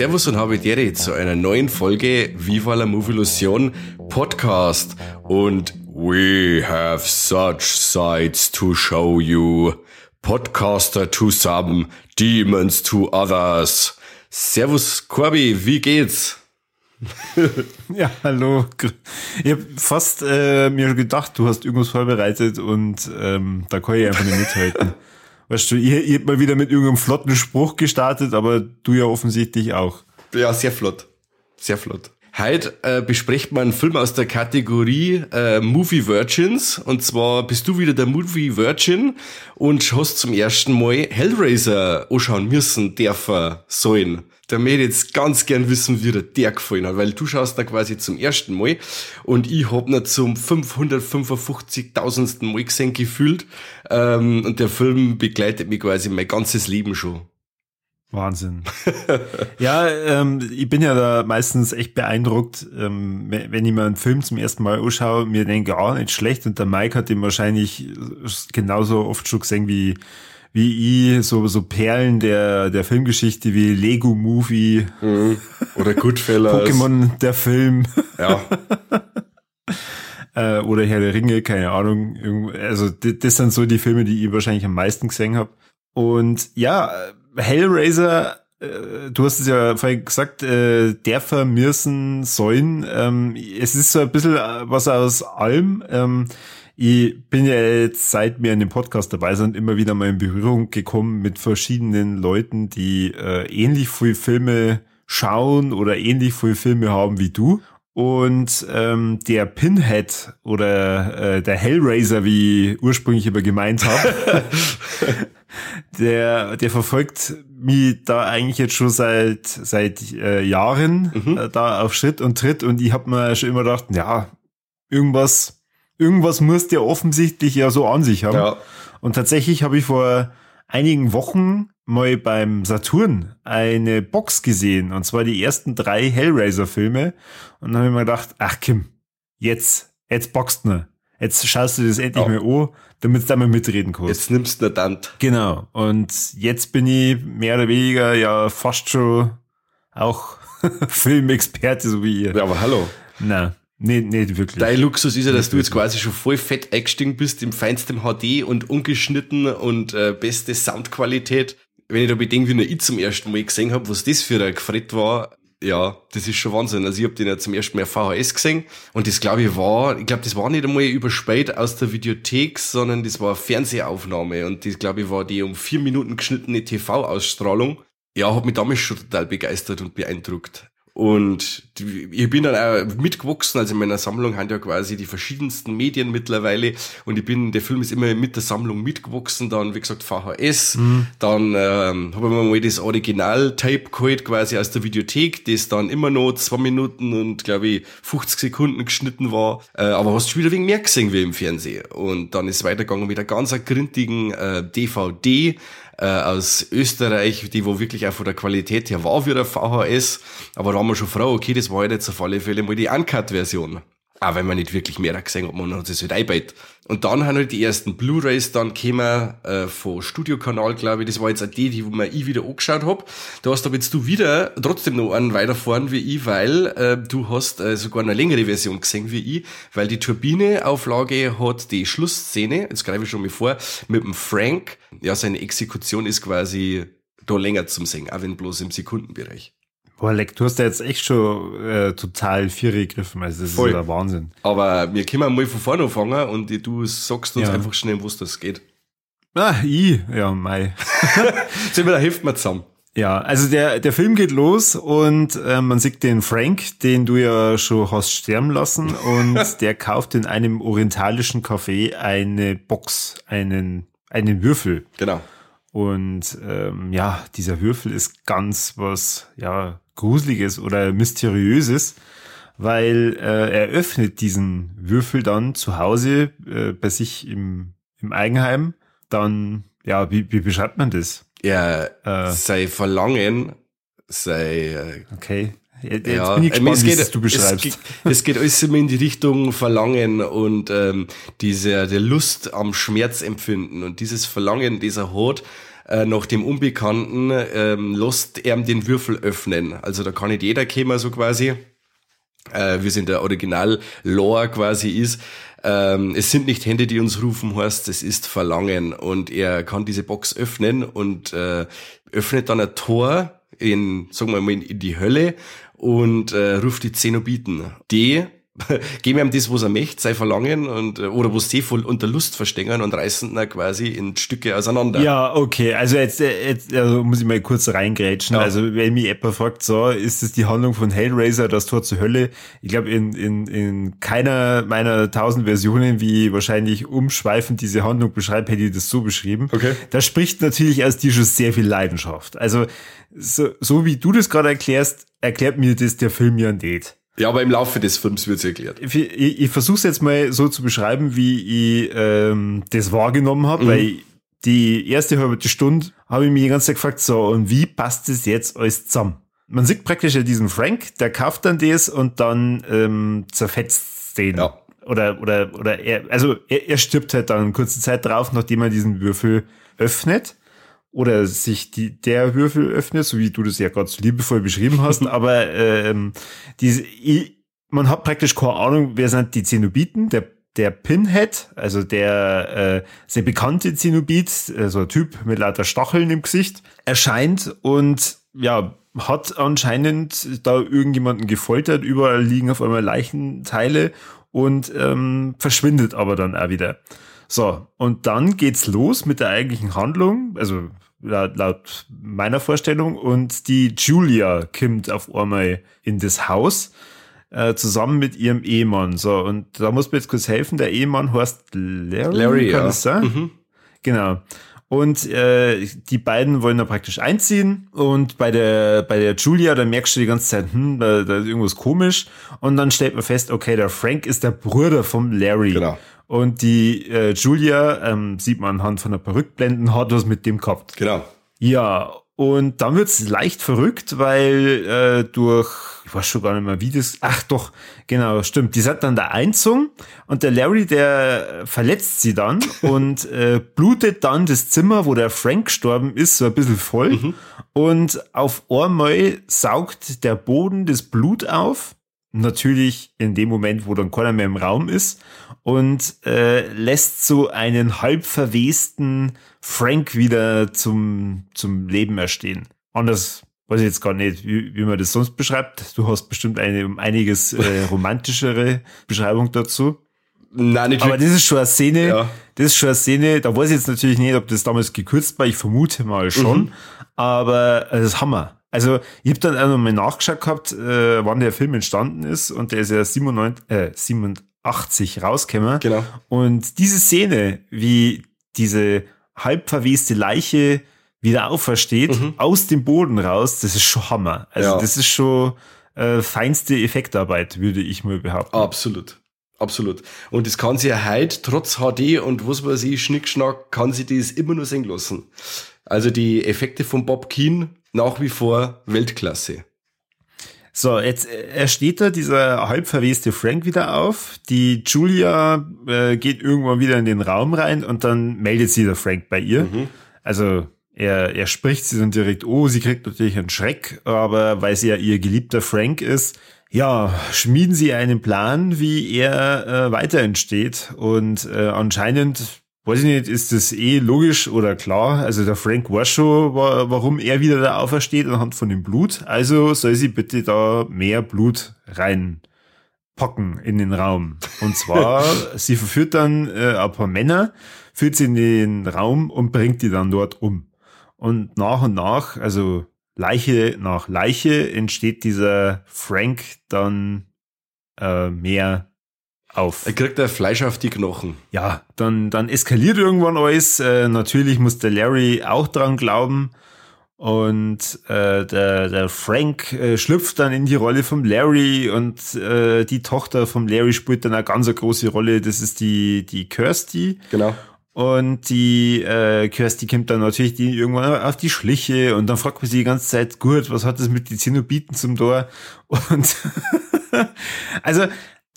Servus und habe dir zu einer neuen Folge Viva la Movie Illusion Podcast. Und we have such sights to show you. Podcaster to some, Demons to others. Servus Corby, wie geht's? ja, hallo. Ich habe fast äh, mir gedacht, du hast irgendwas vorbereitet und ähm, da kann ich einfach nicht mithalten. Weißt du, ihr, ihr habt mal wieder mit irgendeinem flotten Spruch gestartet, aber du ja offensichtlich auch. Ja, sehr flott. Sehr flott. Heute äh, bespricht man einen Film aus der Kategorie äh, Movie Virgins. Und zwar bist du wieder der Movie Virgin und hast zum ersten Mal Hellraiser anschauen müssen, dürfen, sollen da möchte ich jetzt ganz gern wissen, wie dir der gefallen hat, weil du schaust da quasi zum ersten Mal und ich hab noch zum 555.000. Mal gesehen gefühlt ähm, und der Film begleitet mich quasi mein ganzes Leben schon. Wahnsinn. ja, ähm, ich bin ja da meistens echt beeindruckt, ähm, wenn ich mir einen Film zum ersten Mal anschaue, mir denke, ah, nicht schlecht und der Mike hat den wahrscheinlich genauso oft schon gesehen wie wie ich so, so Perlen der, der Filmgeschichte wie Lego Movie mhm. oder Goodfellas. Pokémon der Film. Ja. äh, oder Herr der Ringe, keine Ahnung. Also das, sind so die Filme, die ich wahrscheinlich am meisten gesehen habe. Und ja, Hellraiser, äh, du hast es ja vorhin gesagt, äh, der vermirsen sollen. Ähm, es ist so ein bisschen was aus allem. Ähm, ich bin ja jetzt, seit wir in dem Podcast dabei sind, immer wieder mal in Berührung gekommen mit verschiedenen Leuten, die äh, ähnlich viele Filme schauen oder ähnlich viele Filme haben wie du. Und ähm, der Pinhead oder äh, der Hellraiser, wie ich ursprünglich immer gemeint habe, der, der verfolgt mich da eigentlich jetzt schon seit seit äh, Jahren mhm. äh, da auf Schritt und Tritt und ich habe mir schon immer gedacht, ja, irgendwas irgendwas muss der offensichtlich ja so an sich haben. Ja. Und tatsächlich habe ich vor einigen Wochen mal beim Saturn eine Box gesehen, und zwar die ersten drei Hellraiser-Filme. Und dann habe ich mir gedacht, ach Kim, jetzt, jetzt boxt ne. Jetzt schaust du das endlich ja. mal an, damit du da mal mitreden kannst. Jetzt nimmst du Dant. Genau. Und jetzt bin ich mehr oder weniger ja fast schon auch Filmexperte, so wie ihr. Ja, aber hallo. Na. Nee, nicht wirklich. Dein Luxus ist ja, dass nicht du jetzt quasi schon voll fett eingestiegen bist im feinsten HD und ungeschnitten und äh, beste Soundqualität. Wenn ich da bedenke, wie nur ich zum ersten Mal gesehen habe, was das für ein Gefrett war, ja, das ist schon Wahnsinn. Also ich habe den ja zum ersten Mal VHS gesehen und das glaube ich war, ich glaube, das war nicht einmal überspät aus der Videothek, sondern das war eine Fernsehaufnahme und das glaube ich war die um vier Minuten geschnittene TV-Ausstrahlung. Ja, hat mich damals schon total begeistert und beeindruckt. Und ich bin dann auch mitgewachsen, also in meiner Sammlung haben ja quasi die verschiedensten Medien mittlerweile. Und ich bin, der Film ist immer mit der Sammlung mitgewachsen, dann wie gesagt VHS, mhm. dann ähm, habe ich mir mal das Original-Tape geholt quasi aus der Videothek, das dann immer noch zwei Minuten und glaube ich 50 Sekunden geschnitten war, äh, aber hast du wieder wegen mehr gesehen wie im Fernsehen? Und dann ist weitergegangen mit einer ganz grintigen äh, DVD, äh, aus Österreich, die wo wirklich auch von der Qualität her war wie der VHS. Aber da haben wir schon froh, okay, das war halt jetzt auf alle Fälle mal die Uncut-Version. Auch wenn man nicht wirklich mehr gesehen hat, man hat es halt einbeit. Und dann haben halt die ersten Blu-Rays dann gekommen, äh, von Studiokanal, glaube ich. Das war jetzt auch die, die wo mir ich wieder angeschaut hab. Da hast aber jetzt du wieder trotzdem noch einen weiterfahren wie ich, weil äh, du hast äh, sogar eine längere Version gesehen wie ich, weil die Turbine-Auflage hat die Schlussszene, jetzt greife ich schon mal vor, mit dem Frank. Ja, seine Exekution ist quasi da länger zum Singen, auch wenn bloß im Sekundenbereich. Boah, Leck, du hast ja jetzt echt schon äh, total viel gegriffen, also das Voll. ist ja der Wahnsinn. Aber wir können mal von vorne anfangen und du sagst uns ja. einfach schnell, was das geht. Ah, ich, ja, mei. Sind wir, da hilft mir zusammen. Ja, also der, der Film geht los und äh, man sieht den Frank, den du ja schon hast sterben lassen und der kauft in einem orientalischen Café eine Box, einen, einen Würfel. Genau. Und ähm, ja, dieser Würfel ist ganz was, ja, Gruseliges oder Mysteriöses, weil äh, er öffnet diesen Würfel dann zu Hause äh, bei sich im, im Eigenheim. Dann, ja, wie, wie beschreibt man das? Ja, äh, sei Verlangen, sei. Äh, okay. Jetzt ja, bin ich gespannt, es geht, du beschreibst. Es geht, es geht alles immer in die Richtung Verlangen und ähm, diese der Lust am Schmerz empfinden und dieses Verlangen, dieser Hort, äh, nach dem Unbekannten, ähm, lässt er den Würfel öffnen. Also da kann nicht jeder kommen, so quasi, äh, wie es in der Original-Lore quasi ist. Ähm, es sind nicht Hände, die uns rufen, heißt, es ist Verlangen. Und er kann diese Box öffnen und äh, öffnet dann ein Tor in, sagen wir mal, in die Hölle und äh, ruft die Zenobiten. Die geben ihm das, was er möchte, sein Verlangen und äh, oder was sie voll unter Lust verstehen und reißen dann quasi in Stücke auseinander. Ja, okay. Also jetzt, äh, jetzt also muss ich mal kurz reingrätschen. Ja. Also wenn mich jemand fragt, so, ist es die Handlung von Hellraiser, das Tor zur Hölle? Ich glaube, in, in, in keiner meiner tausend Versionen, wie wahrscheinlich umschweifend diese Handlung beschreibt, hätte ich das so beschrieben. Okay. Da spricht natürlich aus dir schon sehr viel Leidenschaft. Also so, so wie du das gerade erklärst, erklärt mir das der Film ja nicht. Ja, aber im Laufe des Films wird's erklärt. Ich, ich, ich versuche es jetzt mal so zu beschreiben, wie ich ähm, das wahrgenommen habe, mhm. weil die erste halbe Stunde habe ich mich die ganze Zeit gefragt, so, und wie passt das jetzt alles zusammen? Man sieht praktisch ja diesen Frank, der kauft dann das und dann ähm, zerfetzt den. Ja. Oder, oder, oder er, also er, er stirbt halt dann kurze Zeit drauf, nachdem er diesen Würfel öffnet oder sich die, der Würfel öffnet, so wie du das ja gerade so liebevoll beschrieben hast, aber ähm, diese, man hat praktisch keine Ahnung, wer sind die Zenobiten, der der Pinhead, also der äh, sehr bekannte Zenobit, äh, so ein Typ mit lauter Stacheln im Gesicht, erscheint und ja, hat anscheinend da irgendjemanden gefoltert, überall liegen auf einmal Leichenteile und ähm, verschwindet aber dann auch wieder. So, und dann geht's los mit der eigentlichen Handlung, also laut, laut meiner Vorstellung, und die Julia kommt auf einmal in das Haus äh, zusammen mit ihrem Ehemann. So, und da muss mir jetzt kurz helfen, der Ehemann heißt Larry, Larry kann ja. das sein? Mhm. Genau. Und äh, die beiden wollen da praktisch einziehen. Und bei der, bei der Julia, da merkst du die ganze Zeit, hm, da, da ist irgendwas komisch. Und dann stellt man fest, okay, der Frank ist der Bruder vom Larry. Genau. Und die äh, Julia, ähm, sieht man anhand von der Perückblenden, hat was mit dem gehabt. Genau. Ja, und dann wird's leicht verrückt, weil äh, durch, ich weiß schon gar nicht mehr, wie das, ach doch, genau, stimmt, die sind dann da Einzung und der Larry, der verletzt sie dann und äh, blutet dann das Zimmer, wo der Frank gestorben ist, so ein bisschen voll. Mhm. Und auf einmal saugt der Boden das Blut auf natürlich in dem Moment, wo dann keiner mehr im Raum ist und äh, lässt so einen halb verwesten Frank wieder zum, zum Leben erstehen. Anders weiß ich jetzt gar nicht, wie, wie man das sonst beschreibt. Du hast bestimmt eine um einiges äh, romantischere Beschreibung dazu. Nein, nicht Aber das ist schon eine Szene, ja. das ist schon eine Szene, da weiß ich jetzt natürlich nicht, ob das damals gekürzt war, ich vermute mal schon, mhm. aber äh, das ist Hammer. Also ich habe dann auch nochmal nachgeschaut gehabt, äh, wann der Film entstanden ist und der ist ja 97, äh, 87 rausgekommen. Genau. Und diese Szene, wie diese halb verweste Leiche wieder aufersteht, mhm. aus dem Boden raus, das ist schon Hammer. Also ja. das ist schon äh, feinste Effektarbeit, würde ich mal behaupten. Absolut. Absolut. Und das kann sie ja heute, trotz HD und was weiß ich, Schnickschnack, kann sie das immer nur sehen lassen. Also die Effekte von Bob Keen nach wie vor Weltklasse. So, jetzt er steht da dieser halb verweste Frank wieder auf. Die Julia äh, geht irgendwann wieder in den Raum rein und dann meldet sie der Frank bei ihr. Mhm. Also er, er spricht sie dann direkt, oh, sie kriegt natürlich einen Schreck, aber weil sie ja ihr geliebter Frank ist, ja, schmieden sie einen Plan, wie er äh, weiter entsteht. Und äh, anscheinend weiß ich nicht, ist das eh logisch oder klar? Also der Frank weiß schon, warum er wieder da aufersteht anhand von dem Blut. Also soll sie bitte da mehr Blut reinpacken in den Raum. Und zwar, sie verführt dann äh, ein paar Männer, führt sie in den Raum und bringt die dann dort um. Und nach und nach, also Leiche nach Leiche, entsteht dieser Frank dann äh, mehr auf. Er kriegt er Fleisch auf die Knochen. Ja, dann, dann eskaliert irgendwann alles. Äh, natürlich muss der Larry auch dran glauben. Und äh, der, der Frank äh, schlüpft dann in die Rolle vom Larry und äh, die Tochter vom Larry spielt dann eine ganz eine große Rolle. Das ist die, die Kirsty. Genau. Und die äh, Kirsty kommt dann natürlich die irgendwann auf die Schliche und dann fragt man sie die ganze Zeit, gut, was hat das mit den Zenobiten zum Tor? Und also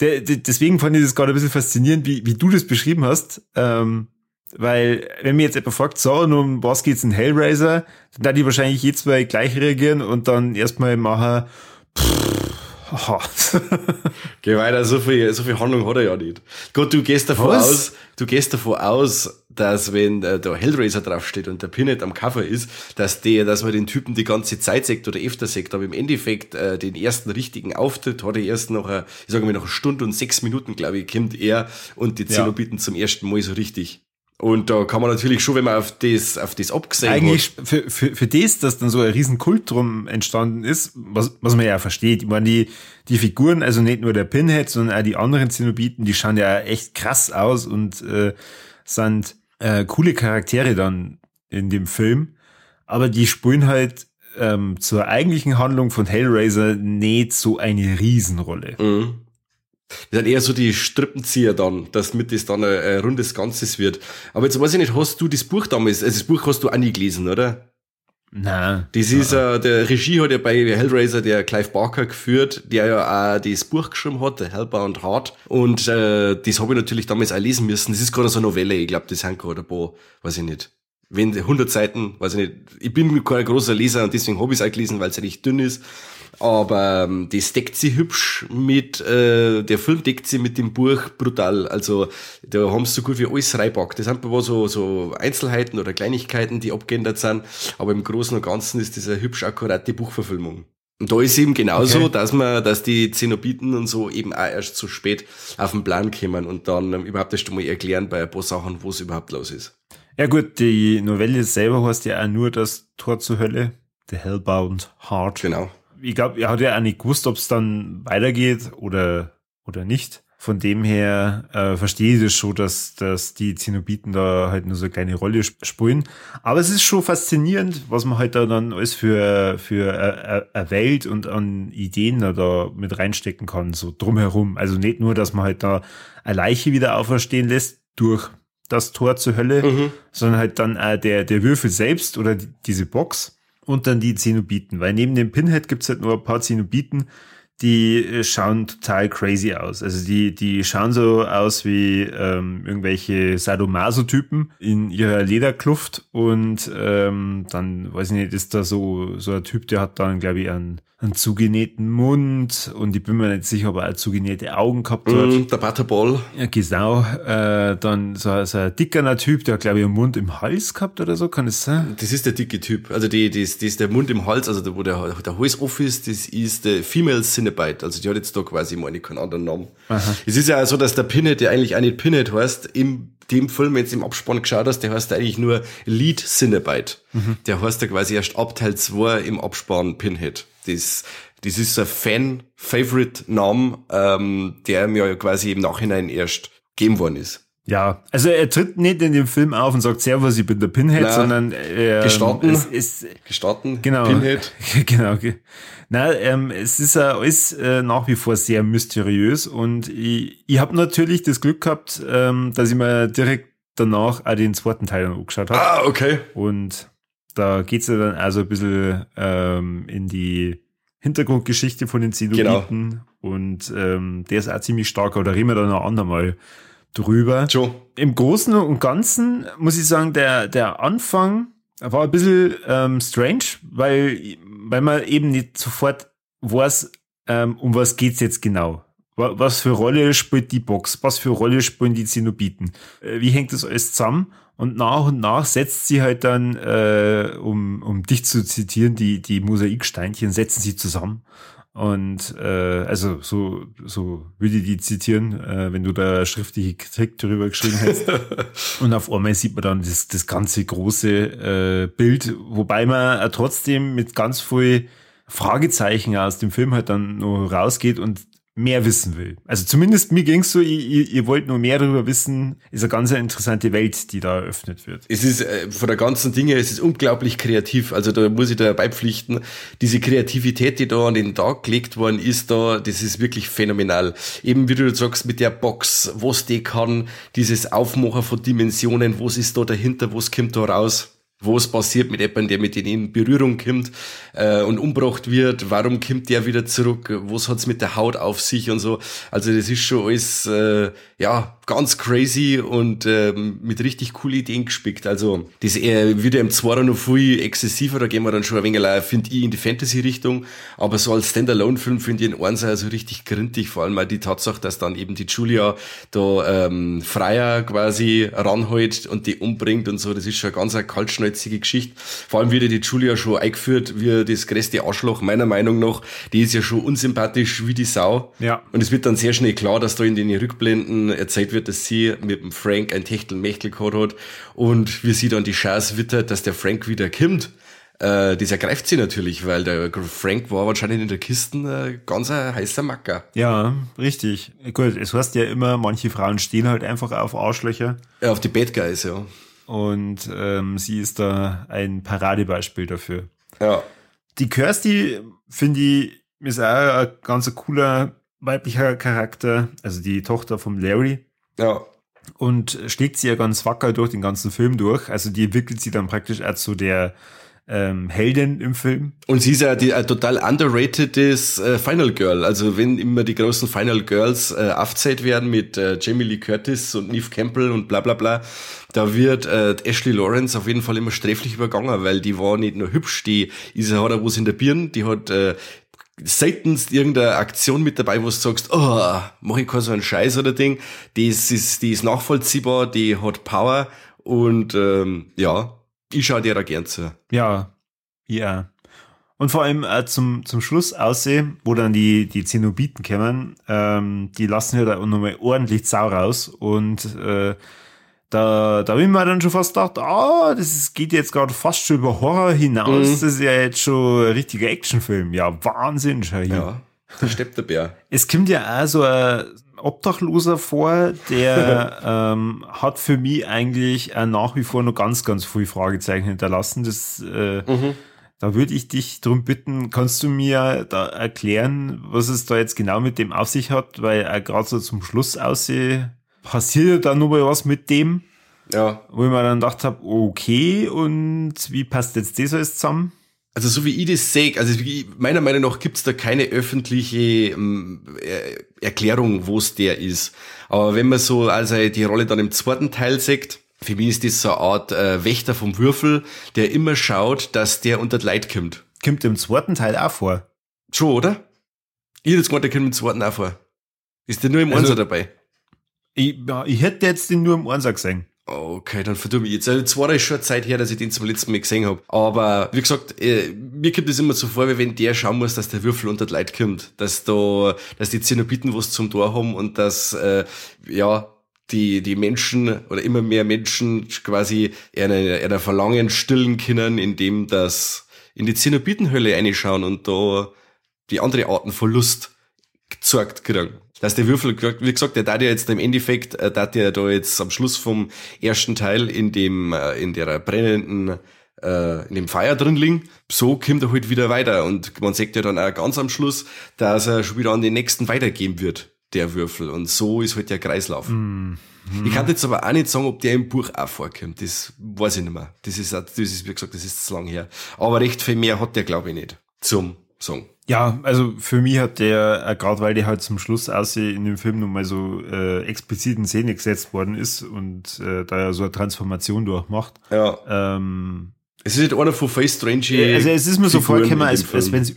de, de, deswegen fand ich das gerade ein bisschen faszinierend, wie, wie du das beschrieben hast. Ähm, weil wenn mir jetzt jemand fragt, so, um was geht's in Hellraiser, dann da die wahrscheinlich jetzt zwei gleich reagieren und dann erstmal machen, pff, Geh weiter, so viel, so viel Handlung hat er ja nicht. Gut, du gehst davon Was? aus, du gehst davon aus, dass wenn äh, der Hellraiser draufsteht und der Pinhead am Cover ist, dass der, dass man den Typen die ganze Zeit sagt oder öfter sagt, aber im Endeffekt äh, den ersten richtigen Auftritt hat er erst nach, einer, ich sage mal, nach einer Stunde und sechs Minuten, glaube ich, kommt er und die Zenobiten ja. zum ersten Mal so richtig. Und da kann man natürlich schon, wenn man auf das, auf das abgesehen Eigentlich hat. für, für, für das, dass dann so ein Riesenkult drum entstanden ist, was, was man ja versteht. Ich meine, die, die Figuren, also nicht nur der Pinhead, sondern auch die anderen Zenobiten, die schauen ja echt krass aus und äh, sind äh, coole Charaktere dann in dem Film. Aber die spielen halt ähm, zur eigentlichen Handlung von Hellraiser nicht so eine Riesenrolle. Mhm. Das sind eher so die Strippenzieher dann, dass mit das dann ein, ein rundes Ganzes wird. Aber jetzt weiß ich nicht, hast du das Buch damals, also das Buch hast du auch nie gelesen, oder? Nein. Das ist, äh, der Regie hat ja bei Hellraiser der Clive Barker geführt, der ja auch das Buch geschrieben hat, der Hellbound Heart. Und äh, das habe ich natürlich damals auch lesen müssen. Das ist gerade so eine Novelle, ich glaube, das sind gerade ein paar, weiß ich nicht. Wenn 100 Seiten, weiß ich nicht. Ich bin kein großer Leser und deswegen habe ich es auch gelesen, weil es ja nicht dünn ist. Aber ähm, das deckt sie hübsch mit, äh, der Film deckt sie mit dem Buch brutal. Also da haben sie so gut wie alles reibackt. Das sind aber so, so Einzelheiten oder Kleinigkeiten, die abgeändert sind. Aber im Großen und Ganzen ist das eine hübsch akkurate Buchverfilmung. Und da ist eben genauso, okay. dass man, dass die Zenobiten und so eben auch erst zu spät auf den Plan kommen und dann ähm, überhaupt erst einmal erklären bei ein paar Sachen, wo es überhaupt los ist. Ja gut, die Novelle selber heißt ja auch nur das Tor zur Hölle, The Hellbound Heart. Genau ich glaube, er hat ja auch nicht gewusst, ob es dann weitergeht oder, oder nicht. Von dem her äh, verstehe ich das schon, dass, dass die Zenobiten da halt nur so eine kleine Rolle spielen. Aber es ist schon faszinierend, was man halt da dann alles für, für eine Welt und an Ideen da, da mit reinstecken kann, so drumherum. Also nicht nur, dass man halt da eine Leiche wieder auferstehen lässt durch das Tor zur Hölle, mhm. sondern halt dann auch der, der Würfel selbst oder die, diese Box und dann die Zenobiten, weil neben dem Pinhead gibt's halt nur ein paar Zenobiten, die äh, schauen total crazy aus. Also die, die schauen so aus wie ähm, irgendwelche Sadomaso-Typen in ihrer Lederkluft und ähm, dann, weiß ich nicht, ist da so, so ein Typ, der hat dann, glaube ich, einen einen zugenähten Mund und ich bin mir nicht sicher, ob er auch zugenähte Augen gehabt hat. Mm, der Butterball. Ja, genau. Äh, dann so, so ein dickerer Typ, der glaube ich einen Mund im Hals gehabt oder so, kann es sein? Das ist der dicke Typ. Also die, die, das ist der Mund im Hals, also der, wo der, der Hals off ist, das ist der Female Cinnabite. Also die hat jetzt da quasi, meine keinen anderen Namen. Aha. Es ist ja so, dass der Pinhead, der eigentlich auch nicht Pinhead heißt, im dem Film jetzt im Abspann geschaut hast, der heißt eigentlich nur Lead Cinnabite. Mhm. Der heißt ja quasi erst ab Teil 2 im Abspann Pinhead. Das, das ist ein Fan-Favorite-Name, ähm, der mir ja quasi im Nachhinein erst gegeben worden ist. Ja, also er tritt nicht in dem Film auf und sagt Servus, ich bin der Pinhead, Nein, sondern er gestatten, es ist gestatten, genau, Pinhead. Genau. Na, ähm, es ist ja alles äh, nach wie vor sehr mysteriös und ich, ich habe natürlich das Glück gehabt, ähm, dass ich mir direkt danach auch den zweiten Teil angeschaut habe. Ah, okay. Und da geht's ja dann also ein bisschen ähm, in die Hintergrundgeschichte von den Zenobiten genau. und ähm, der ist auch ziemlich stark, aber da reden wir dann noch andermal drüber. Joe. Im Großen und Ganzen muss ich sagen, der, der Anfang war ein bisschen ähm, strange, weil, weil man eben nicht sofort weiß, ähm, um was geht's jetzt genau. Was für Rolle spielt die Box? Was für Rolle spielen die Zenobiten? Äh, wie hängt das alles zusammen? Und nach und nach setzt sie halt dann, äh, um, um dich zu zitieren, die, die Mosaiksteinchen setzen sie zusammen. Und äh, also so, so würde ich die zitieren, äh, wenn du da schriftliche Kritik darüber geschrieben hättest. und auf einmal sieht man dann das, das ganze große äh, Bild, wobei man trotzdem mit ganz viel Fragezeichen aus dem Film halt dann noch rausgeht und mehr wissen will. Also zumindest mir ging's so, ihr, ihr, wollt nur mehr darüber wissen, ist eine ganz interessante Welt, die da eröffnet wird. Es ist äh, von der ganzen Dinge, es ist unglaublich kreativ. Also da muss ich da beipflichten. Diese Kreativität, die da an den Tag gelegt worden ist, da, das ist wirklich phänomenal. Eben wie du sagst, mit der Box, was die kann, dieses Aufmachen von Dimensionen, was ist da dahinter, was kommt da raus was passiert mit jemandem, der mit denen in Berührung kommt äh, und umgebracht wird, warum kommt der wieder zurück, was hat's mit der Haut auf sich und so. Also das ist schon alles, äh, ja, ganz crazy und ähm, mit richtig coole Ideen gespickt. Also das äh, wird ja im Zweiter noch viel exzessiver, da gehen wir dann schon ein wenig, finde ich, in die Fantasy-Richtung. Aber so als Standalone-Film finde ich den Einser so richtig grintig, vor allem mal die Tatsache, dass dann eben die Julia da ähm, Freier quasi ranholt und die umbringt und so. Das ist schon eine ganz eine kaltschnäuzige Geschichte. Vor allem wird ja die Julia schon eingeführt wie das größte Arschloch, meiner Meinung nach. Die ist ja schon unsympathisch wie die Sau. Ja. Und es wird dann sehr schnell klar, dass da in den Rückblenden erzählt wird, dass sie mit dem Frank ein Techtelmechtel gehabt hat und wie sie dann die Chance wittert, dass der Frank wieder kommt. Äh, das ergreift sie natürlich, weil der Frank war wahrscheinlich in der Kiste äh, ganz ein heißer Macker. Ja, richtig. Gut, es heißt ja immer, manche Frauen stehen halt einfach auf Arschlöcher. Ja, auf die Bad Guys, ja. Und ähm, sie ist da ein Paradebeispiel dafür. Ja. Die Kirsty, finde ich, ist auch ein ganz cooler weiblicher Charakter, also die Tochter vom Larry. Ja. Und schlägt sie ja ganz wacker durch den ganzen Film durch. Also die entwickelt sie dann praktisch als so der ähm, Heldin im Film. Und sie ist ja die äh, total underratedes äh, Final Girl. Also wenn immer die großen Final Girls äh, aufzählt werden mit äh, Jamie Lee Curtis und Neve Campbell und bla bla bla, da wird äh, Ashley Lawrence auf jeden Fall immer sträflich übergangen, weil die war nicht nur hübsch, die ist hat auch was in der Birne, die hat äh, seltenst irgendeine Aktion mit dabei, wo du sagst, oh, mach ich keinen so einen Scheiß oder Ding. Die ist, die ist nachvollziehbar, die hat Power und ähm, ja, ich schaue dir da gern zu. Ja, ja. Und vor allem äh, zum, zum Schluss aussehen, wo dann die, die Zenobiten kommen, ähm, die lassen ja da nochmal ordentlich Sau raus und äh, da, da habe ich mir dann schon fast gedacht, ah, das ist, geht jetzt gerade fast schon über Horror hinaus. Mhm. Das ist ja jetzt schon ein richtiger Actionfilm. Ja, Wahnsinn, schau hier. Ja, da steppt der Bär. Es kommt ja auch so ein Obdachloser vor, der ähm, hat für mich eigentlich auch nach wie vor noch ganz, ganz viele Fragezeichen hinterlassen. Das, äh, Mhm. da würde ich dich drum bitten, kannst du mir da erklären, was es da jetzt genau mit dem auf sich hat, weil er gerade so zum Schluss aussehe, passiert ja da noch mal was mit dem, Ja, wo ich mir dann gedacht habe, okay, und wie passt jetzt das alles zusammen? Also so wie ich das sehe, also meiner Meinung nach gibt's da keine öffentliche ähm, Er- Erklärung, wo es der ist. Aber wenn man so also die Rolle dann im zweiten Teil sieht, für mich ist das so eine Art äh, Wächter vom Würfel, der immer schaut, dass der unter die Leid kommt. Kommt im zweiten Teil auch vor. Schon, oder? Ich hätte jetzt gemeint, der kommt im zweiten auch vor. Ist der nur im Also- Einser dabei? Ich, ja, ich hätte jetzt den nur im Einser gesehen. Okay, dann verdumme ich jetzt. Also, zwar ist schon Zeit her, dass ich den zum letzten Mal gesehen habe. Aber wie gesagt, äh, mir kommt das immer so vor, wie wenn der schauen muss, dass der Würfel unter die Leute kommt. Dass da, dass die Zenobiten was zum Tor haben und dass, äh, ja, die, die Menschen oder immer mehr Menschen quasi einer, einer Verlangen stillen können, indem das in die Zenobitenhölle reinschauen und da die andere Arten von Lust gezeigt kriegen. Dass der Würfel, wie gesagt, der da ja jetzt im Endeffekt, äh, da ja da jetzt am Schluss vom ersten Teil in dem, äh, in der brennenden, äh, in dem Feuer drin liegen, so kommt er halt wieder weiter und man sagt ja dann auch ganz am Schluss, dass er schon wieder an den nächsten weitergeben wird, der Würfel und so ist halt der Kreislauf. Ich kann jetzt aber auch nicht sagen, ob der im Buch auch vorkommt. Das weiß ich nicht mehr. Das ist, auch- das ist, wie gesagt, das ist zu lang her. Aber recht viel mehr hat der, glaube ich, nicht. Zum Song. Ja, also für mich hat der, äh, gerade weil der halt zum Schluss aussehen in dem Film nochmal so äh, explizit in Szene gesetzt worden ist und äh, da er so eine Transformation durchmacht. Ja. Ähm, Es ist nicht einer von Face Strange. also es ist mir so vorgekommen, in als, als wenn es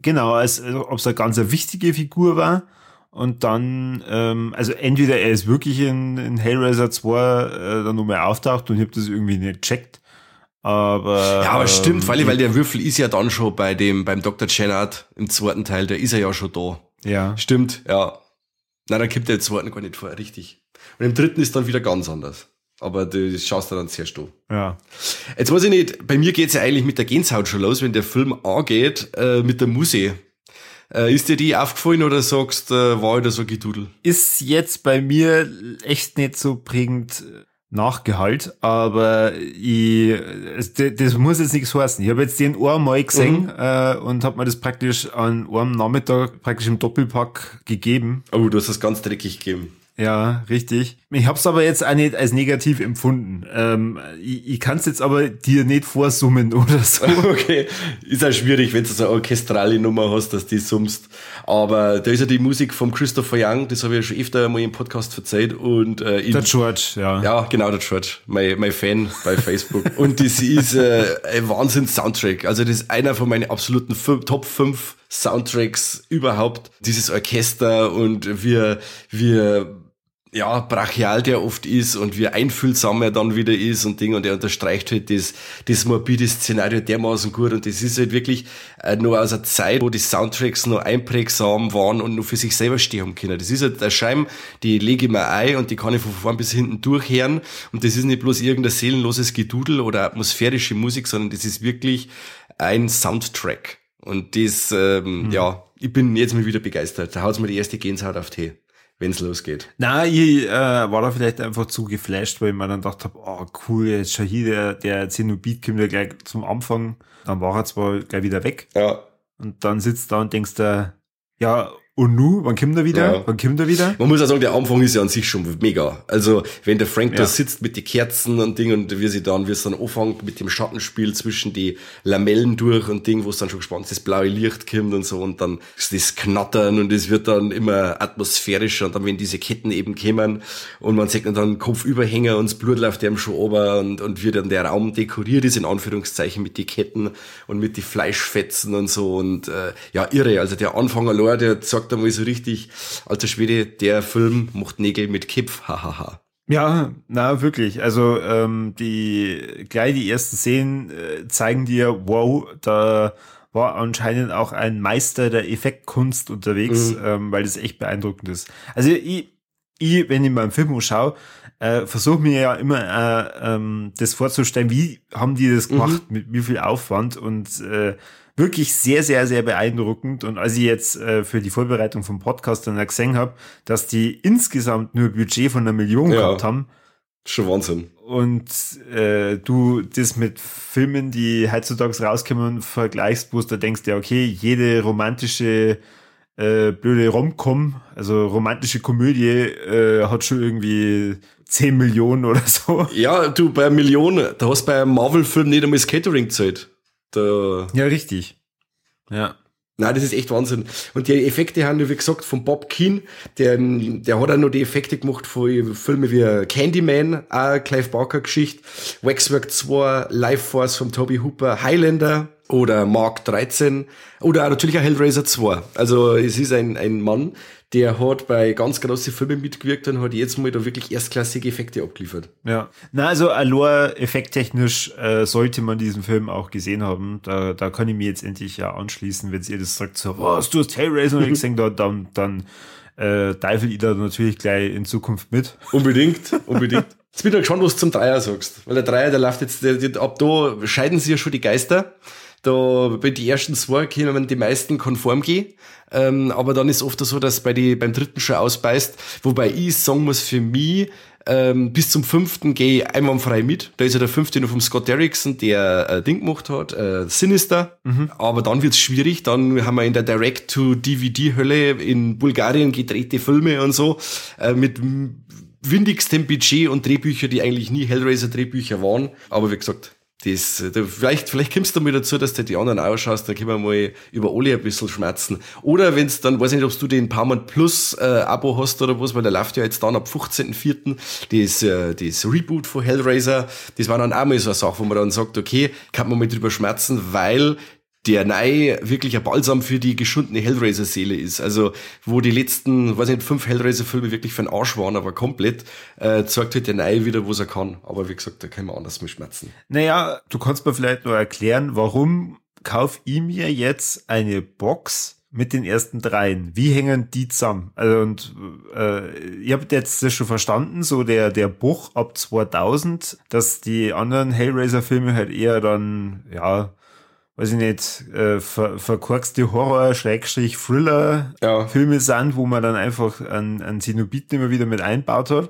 genau, als als ob es eine ganz wichtige Figur war. Und dann, ähm, also entweder er ist wirklich in, in Hellraiser 2 äh, dann nochmal auftaucht und ich habe das irgendwie nicht checkt. Aber. Ja, aber stimmt, ähm, weil, weil der Würfel ist ja dann schon bei dem, beim Dr. Chenard im zweiten Teil, der ist er ja schon da. Ja. Stimmt, ja. Na, dann kommt der im zweiten gar nicht vor, richtig. Und im dritten ist dann wieder ganz anders. Aber das schaust du dann zuerst an. Ja. Jetzt weiß ich nicht, bei mir geht's ja eigentlich mit der Gänsehaut schon los, wenn der Film angeht, äh, mit der Musik. Äh, ist dir die aufgefallen oder sagst, äh, war da so gedudel? ist jetzt bei mir echt nicht so prägend nachgehalt, aber ich, das muss jetzt nichts heißen. Ich habe jetzt den einmal gesehen äh, und habe mir das praktisch an einem Nachmittag praktisch im Doppelpack gegeben. Oh, du hast das ganz dreckig gegeben. Ja, richtig. Ich hab's aber jetzt auch nicht als negativ empfunden. Ähm, ich ich kann's jetzt aber dir nicht vorsummen oder so. Okay, ist auch schwierig, wenn du so eine orchestrale Nummer hast, dass die summst. Aber da ist ja die Musik vom Christopher Young, das habe ich ja schon öfter mal im Podcast verzeiht. Und, äh, der George, ja. Ja, genau, der George, mein, mein Fan bei Facebook. und das ist äh, ein Wahnsinn-Soundtrack. Also das ist einer von meinen absoluten Top 5 Soundtracks überhaupt. Dieses Orchester und wir, wir ja, brachial der oft ist und wie einfühlsam er dann wieder ist und Ding und er unterstreicht halt das, das morbide Szenario dermaßen gut und das ist halt wirklich äh, nur aus einer Zeit, wo die Soundtracks noch einprägsam waren und nur für sich selber stehen können. Das ist halt der Scheim, die lege ich mir ein und die kann ich von vorn bis hinten durchhören und das ist nicht bloß irgendein seelenloses Gedudel oder atmosphärische Musik, sondern das ist wirklich ein Soundtrack und das, ähm, mhm. ja, ich bin jetzt mal wieder begeistert. Da haut's mir die erste Gänsehaut auf Tee wenn es losgeht. Na, ich äh, war da vielleicht einfach zu geflasht, weil ich mir dann gedacht habe, oh cool, jetzt schon hier der, der Zenobit kommt ja gleich zum Anfang. Dann war er zwar gleich wieder weg. Ja. Und dann sitzt da und denkst da, ja, und nu, wann kommt er wieder? Ja. Wann kommt er wieder? Man muss auch sagen, der Anfang ist ja an sich schon mega. Also, wenn der Frank ja. da sitzt mit den Kerzen und Ding und wie sie dann, wie es dann anfängt mit dem Schattenspiel zwischen die Lamellen durch und Ding, wo es dann schon gespannt ist, das blaue Licht kommt und so und dann ist das Knattern und es wird dann immer atmosphärischer und dann, wenn diese Ketten eben kommen und man sieht dann Kopfüberhänger und das Blut läuft dem schon ober und, und wie dann der Raum dekoriert ist, in Anführungszeichen, mit die Ketten und mit die Fleischfetzen und so und, äh, ja, irre. Also der Anfang allein, der sagt sagt einmal so richtig, alter Schwede, der Film macht Nägel mit Kipf, hahaha. Ja, na wirklich. Also ähm, die gleich die ersten Szenen äh, zeigen dir, wow, da war anscheinend auch ein Meister der Effektkunst unterwegs, mhm. ähm, weil das echt beeindruckend ist. Also ich, ich wenn ich mal einen Film schaue, äh, versuche mir ja immer äh, ähm, das vorzustellen, wie haben die das gemacht, mhm. mit wie viel Aufwand und äh, wirklich sehr, sehr, sehr beeindruckend. Und als ich jetzt äh, für die Vorbereitung vom Podcast dann gesehen habe, dass die insgesamt nur Budget von einer Million ja, gehabt haben. Schon Wahnsinn. Und äh, du das mit Filmen, die heutzutage rauskommen, vergleichst, wo du denkst, ja, okay, jede romantische äh, blöde Romcom, also romantische Komödie, äh, hat schon irgendwie 10 Millionen oder so. Ja, du, bei Millionen, da hast du bei einem Marvel-Film nicht einmal das Catering Zeit. Da ja, richtig. Ja. Nein, das ist echt Wahnsinn. Und die Effekte haben, wie gesagt, von Bob Keane, der, der hat auch noch die Effekte gemacht von Filmen wie Candyman, auch Clive Barker Geschichte, Waxwork 2, Life Force von Toby Hooper, Highlander oder Mark 13 oder natürlich auch Hellraiser 2. Also es ist ein, ein Mann, der hat bei ganz großen Filmen mitgewirkt und hat jetzt mal da wirklich erstklassige Effekte abgeliefert. Ja. Na, also Allure effekttechnisch äh, sollte man diesen Film auch gesehen haben. Da, da kann ich mir jetzt endlich ja anschließen, wenn ihr das sagt, so, was, du hast Hellraiser nicht gesehen, da, dann, dann äh, teifel ich da natürlich gleich in Zukunft mit. Unbedingt, unbedingt. Jetzt bin ich gespannt, was du zum Dreier sagst. Weil der Dreier, der läuft jetzt, der, der, ab da scheiden sich ja schon die Geister. Da bei die ersten zwei können die meisten konform gehen. Ähm, aber dann ist oft so, dass bei die, beim dritten schon ausbeißt. Wobei ich sagen muss, für mich, ähm, bis zum fünften gehe ich einwandfrei mit. Da ist ja der fünfte noch vom Scott Derrickson, der äh, Ding gemacht hat, äh, Sinister. Mhm. Aber dann wird's schwierig. Dann haben wir in der Direct-to-DVD-Hölle in Bulgarien gedrehte Filme und so äh, mit windigstem Budget und Drehbücher, die eigentlich nie Hellraiser-Drehbücher waren. Aber wie gesagt, das, da, vielleicht, vielleicht kommst du mal dazu, dass du die anderen ausschaust, dann können wir mal über alle ein bisschen schmerzen. Oder wenn es dann, weiß ich nicht, ob du den Paramount Plus äh, Abo hast oder was, weil der läuft ja jetzt dann ab 15.04. Das, äh, das Reboot von Hellraiser, das war dann auch mal so eine Sache, wo man dann sagt, okay, kann man mal drüber schmerzen, weil der Nei wirklich ein Balsam für die geschundene Hellraiser-Seele ist. Also, wo die letzten, weiß nicht, fünf Hellraiser-Filme wirklich für den Arsch waren, aber komplett, äh, zeigt halt der Nei wieder, wo er kann. Aber wie gesagt, da kann man anders mit schmerzen. Naja, du kannst mir vielleicht nur erklären, warum kauf ich mir jetzt eine Box mit den ersten dreien. Wie hängen die zusammen? Also und äh, ihr habt jetzt das schon verstanden, so der der Buch ab 2000, dass die anderen Hellraiser Filme halt eher dann ja weiß ich nicht, äh, ver verkorkste Horror, Schrägstrich, Thriller ja. Filme sind, wo man dann einfach einen, einen Zenobiten immer wieder mit einbaut hat.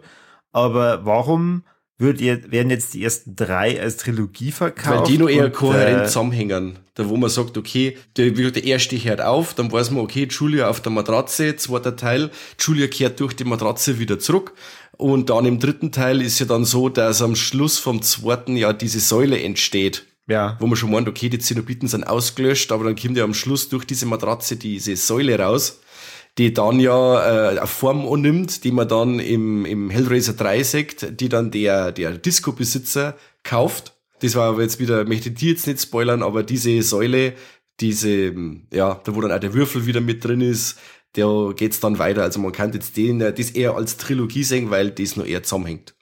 Aber warum wird, werden jetzt die ersten drei als Trilogie verkauft. Weil die nur eher kohärent äh, zusammenhängen. Da wo man sagt, okay, der, der erste hört auf, dann weiß man, okay, Julia auf der Matratze, zweiter Teil, Julia kehrt durch die Matratze wieder zurück. Und dann im dritten Teil ist ja dann so, dass am Schluss vom zweiten Jahr diese Säule entsteht. Ja. Wo man schon meint, okay, die Zenobiten sind ausgelöscht, aber dann kommt ja am Schluss durch diese Matratze diese Säule raus die dann ja äh, eine Form annimmt, die man dann im, im Hellraiser 3 sagt, die dann der, der Disco-Besitzer kauft. Das war aber jetzt wieder, möchte die jetzt nicht spoilern, aber diese Säule, diese, ja, da wo dann auch der Würfel wieder mit drin ist, der geht's dann weiter. Also man kann jetzt den, das eher als Trilogie sehen, weil das nur eher zusammenhängt.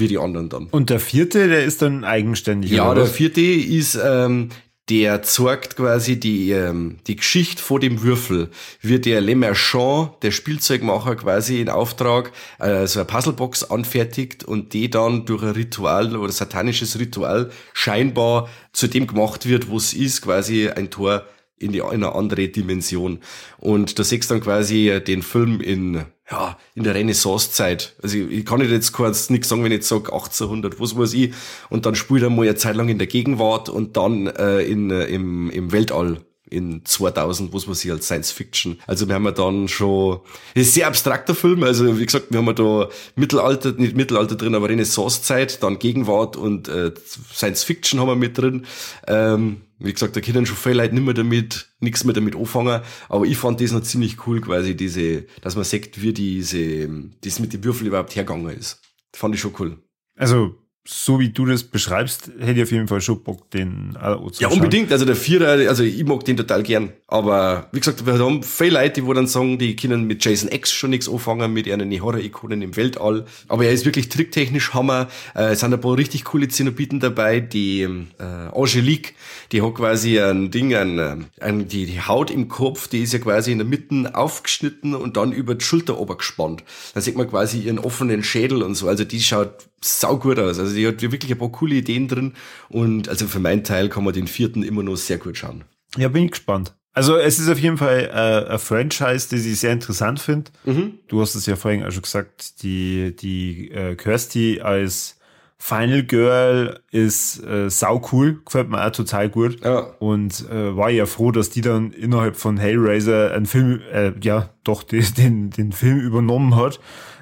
Wie die anderen dann. Und der vierte, der ist dann eigenständig. Ja, der vierte ist ähm, der zeigt quasi die, ähm, die Geschichte vor dem Würfel. Wird der Le Marchand, der Spielzeugmacher, quasi in Auftrag äh, so eine Puzzlebox anfertigt und die dann durch ein Ritual oder satanisches Ritual scheinbar zu dem gemacht wird, wo es ist, quasi ein Tor in, die, in eine andere Dimension. Und da siehst du dann quasi den Film in ja, in der Renaissance-Zeit. Also ich, ich kann jetzt kurz nichts sagen, wenn ich jetzt sage 1800, was weiß ich. Und dann spielt er mal eine Zeit lang in der Gegenwart und dann äh, in, äh, im, im Weltall in 2000, was man sich als Science Fiction. Also wir haben ja dann schon, das ist sehr abstrakter Film, also wie gesagt, wir haben ja da Mittelalter, nicht Mittelalter drin, aber Renaissance-Zeit, dann Gegenwart und äh, Science Fiction haben wir mit drin. Ähm, wie gesagt, da können schon viele Leute nicht mehr damit, nichts mehr damit anfangen. Aber ich fand das noch ziemlich cool, quasi diese, dass man sagt, wie diese, das mit den Würfeln überhaupt hergegangen ist. Fand ich schon cool. Also, so wie du das beschreibst, hätte ich auf jeden Fall schon Bock, den auch zu Ja, unbedingt. Also der Vierer, also ich mag den total gern. Aber wie gesagt, wir haben viele Leute, die dann sagen, die können mit Jason X schon nichts anfangen, mit ihren Horror-Ikonen im Weltall. Aber er ist wirklich tricktechnisch Hammer. Äh, es sind ein paar richtig coole Zenobiten dabei. Die äh, Angelique, die hat quasi ein Ding, ein, äh, ein, die, die Haut im Kopf, die ist ja quasi in der Mitte aufgeschnitten und dann über die Schulter gebannt. Da sieht man quasi ihren offenen Schädel und so. Also die schaut sau gut aus. Also die hat wirklich ein paar coole Ideen drin und also für meinen Teil kann man den vierten immer noch sehr gut schauen. Ja, bin ich gespannt. Also es ist auf jeden Fall äh, ein Franchise, das ich sehr interessant finde. Mhm. Du hast es ja vorhin auch schon gesagt, die, die äh, Kirsty als Final Girl ist äh, sau cool, gefällt mir auch total gut. Ja. Und äh, war ja froh, dass die dann innerhalb von Hellraiser einen Film, äh, ja, doch den, den, den Film übernommen hat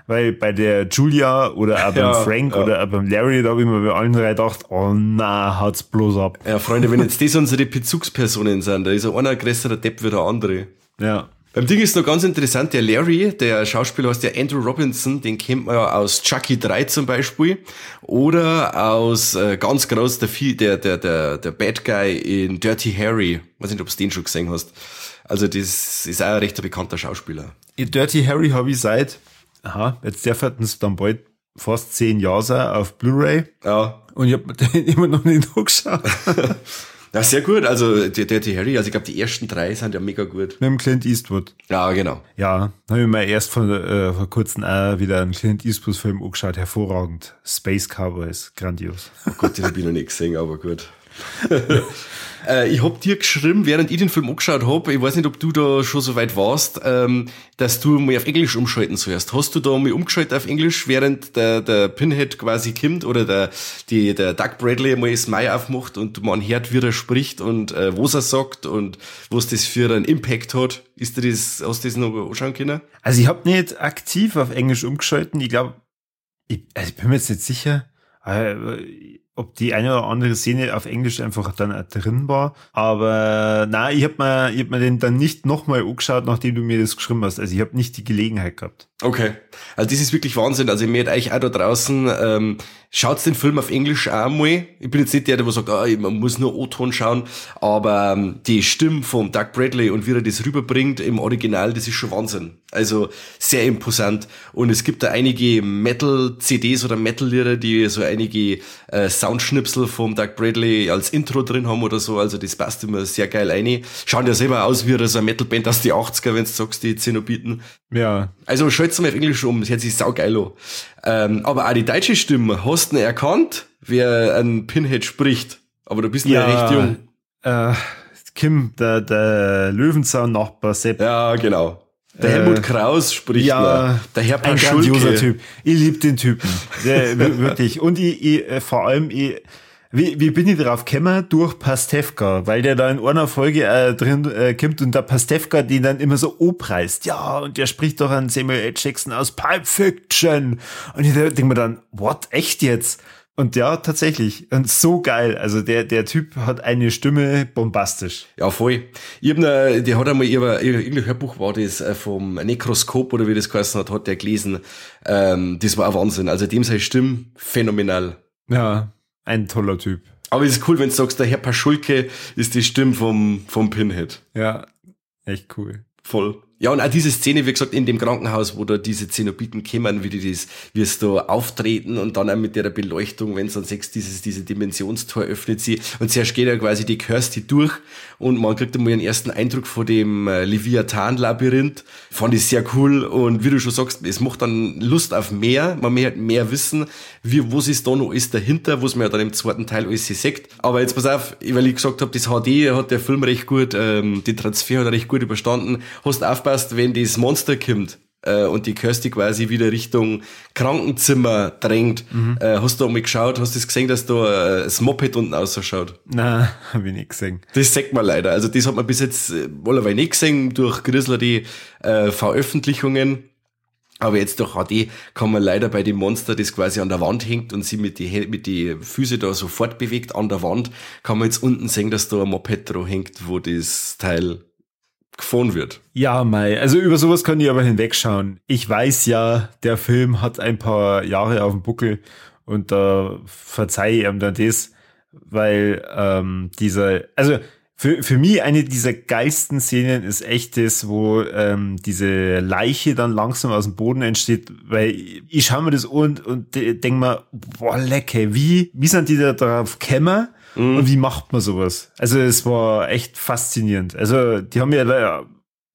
weil bei der Julia oder auch beim ja, Frank ja. oder auch beim Larry, da habe ich mir bei allen drei gedacht, oh na, hat's bloß ab. Ja, Freunde, wenn jetzt das unsere Bezugspersonen sind, da ist einer größerer Depp wie der andere. Ja. Beim Ding ist noch ganz interessant, der Larry, der Schauspieler heißt der Andrew Robinson, den kennt man ja aus Chucky 3 zum Beispiel oder aus äh, ganz groß der, der, der, der, der Bad Guy in Dirty Harry. Weiß nicht, ob du den schon gesehen hast. Also das ist auch ein recht bekannter Schauspieler. Dirty Harry habe ich seit aha, jetzt darf es dann bald fast zehn Jahre sein auf Blu-ray. Ja. Und ich habe den immer noch nicht angeschaut. Ja, sehr gut. Also der Dirty Harry, also ich glaube, die ersten drei sind ja mega gut. Mit dem Clint Eastwood. Ja, genau. Ja, habe ich mir erst vor, äh, vor kurzem auch wieder einen Clint Eastwood-Film angeschaut. Hervorragend. Space Cowboys, grandios. Oh Gott, den habe ich noch nicht gesehen, aber gut. Äh, ich hab dir geschrieben, während ich den Film angeschaut hab, ich weiß nicht, ob du da schon so weit warst, ähm, dass du mal auf Englisch umschalten sollst. Hast du da mal umgeschaltet auf Englisch, während der, der Pinhead quasi kommt oder der, die, der Doug Bradley mal das Mai aufmacht und man hört, wie er spricht und äh, was er sagt und was das für einen Impact hat? Ist dir das, hast du das noch anschauen können? Also ich hab nicht aktiv auf Englisch umgeschalten. Ich glaube, ich, also ich bin mir jetzt nicht sicher. Äh, ob die eine oder andere Szene auf Englisch einfach dann auch drin war. Aber na, ich habe mir, ich hab mir den dann nicht nochmal angeschaut, nachdem du mir das geschrieben hast. Also ich habe nicht die Gelegenheit gehabt. Okay. Also das ist wirklich Wahnsinn. Also ich möchte euch auch da draußen, ähm, schaut den Film auf Englisch auch mal. Ich bin jetzt nicht der, der sagt, ah, man muss nur O-Ton schauen, aber ähm, die Stimme von Doug Bradley und wie er das rüberbringt im Original, das ist schon Wahnsinn. Also sehr imposant. Und es gibt da einige Metal-CDs oder Metal-Lieder, die so einige äh, Soundschnipsel vom Doug Bradley als Intro drin haben oder so. Also das passt immer sehr geil rein. Schauen ja selber aus wie so eine Metal-Band aus die 80er, wenn du sagst, die Zenobiten. Ja. Also schalt's mal auf Englisch um, das hört sich saugeil an. Ähm, aber auch die deutsche Stimme, hast du erkannt, wer ein Pinhead spricht? Aber du bist ja, ja recht jung. Äh, Kim, der, der Löwenzahn-Nachbar Sepp. Ja, genau. Der Helmut äh, Kraus spricht ja, da. Der Herr Paschulke. Ein grandioser Typ. Ich liebe den Typen. Der, wirklich. Und ich, ich, äh, vor allem, ich, wie, wie bin ich drauf gekommen? Durch Pastewka, weil der da in einer Folge äh, drin äh, kommt und der Pastewka den dann immer so opreist. Ja, und der spricht doch an Samuel L. Jackson aus Pulp Fiction. Und ich denke mir dann, what, echt jetzt? Und ja, tatsächlich. Und so geil. Also der, der Typ hat eine Stimme bombastisch. Ja, voll. Ich hab ne, der hat einmal, ihr, Hörbuch war das äh, vom Nekroskop oder wie das geheißen hat, hat der gelesen. Ähm, das war ein Wahnsinn. Also dem seine Stimme phänomenal. Ja, ein toller Typ. Aber es ist cool, wenn du sagst, der Herr Paschulke ist die Stimme vom, vom Pinhead. Ja, echt cool. Voll. Ja, und auch diese Szene, wie gesagt, in dem Krankenhaus, wo da diese Zenobiten kommen, wie die das, wie es da auftreten und dann auch mit der Beleuchtung, wenn es dann sechs dieses, diese Dimensionstor öffnet sie und zuerst geht ja quasi die Kirsty durch und man kriegt einmal einen ersten Eindruck von dem äh, Leviathan-Labyrinth. Fand ich sehr cool und wie du schon sagst, es macht dann Lust auf mehr, man möchte mehr wissen, wie, was ist da noch alles dahinter, was man ja dann im zweiten Teil alles sieht. Aber jetzt pass auf, weil ich gesagt habe, das HD hat der Film recht gut, ähm, den Transfer hat er recht gut überstanden, hast aufgepasst, aufpasst, wenn das Monster kommt äh, und die Kirsty quasi wieder Richtung Krankenzimmer drängt. Mhm. Äh, hast du mal geschaut, hast du das gesehen, dass da äh, das Moped unten ausschaut? Nein, habe ich nicht gesehen. Das sagt man leider. Also das hat man bis jetzt äh, allerweil nicht gesehen durch Grizzler die äh, Veröffentlichungen. Aber jetzt durch HD kann man leider bei dem Monster, das quasi an der Wand hängt und sie mit die, mit die Füße da sofort bewegt an der Wand, kann man jetzt unten sehen, dass da ein Moped drauf hängt, wo das Teil gefahren wird. Ja, Mai. Also über sowas kann ich aber hinwegschauen. Ich weiß ja, der Film hat ein paar Jahre auf dem Buckel und da äh, verzeihe ich ihm dann das, weil ähm, dieser, also für, für mich eine dieser geilsten Szenen ist echt das, wo ähm, diese Leiche dann langsam aus dem Boden entsteht, weil ich schaue mir das und, und denke mir, boah, lecker, wie, wie sind die da drauf gekommen? Mhm. Und wie macht man sowas? Also es war echt faszinierend. Also die haben ja,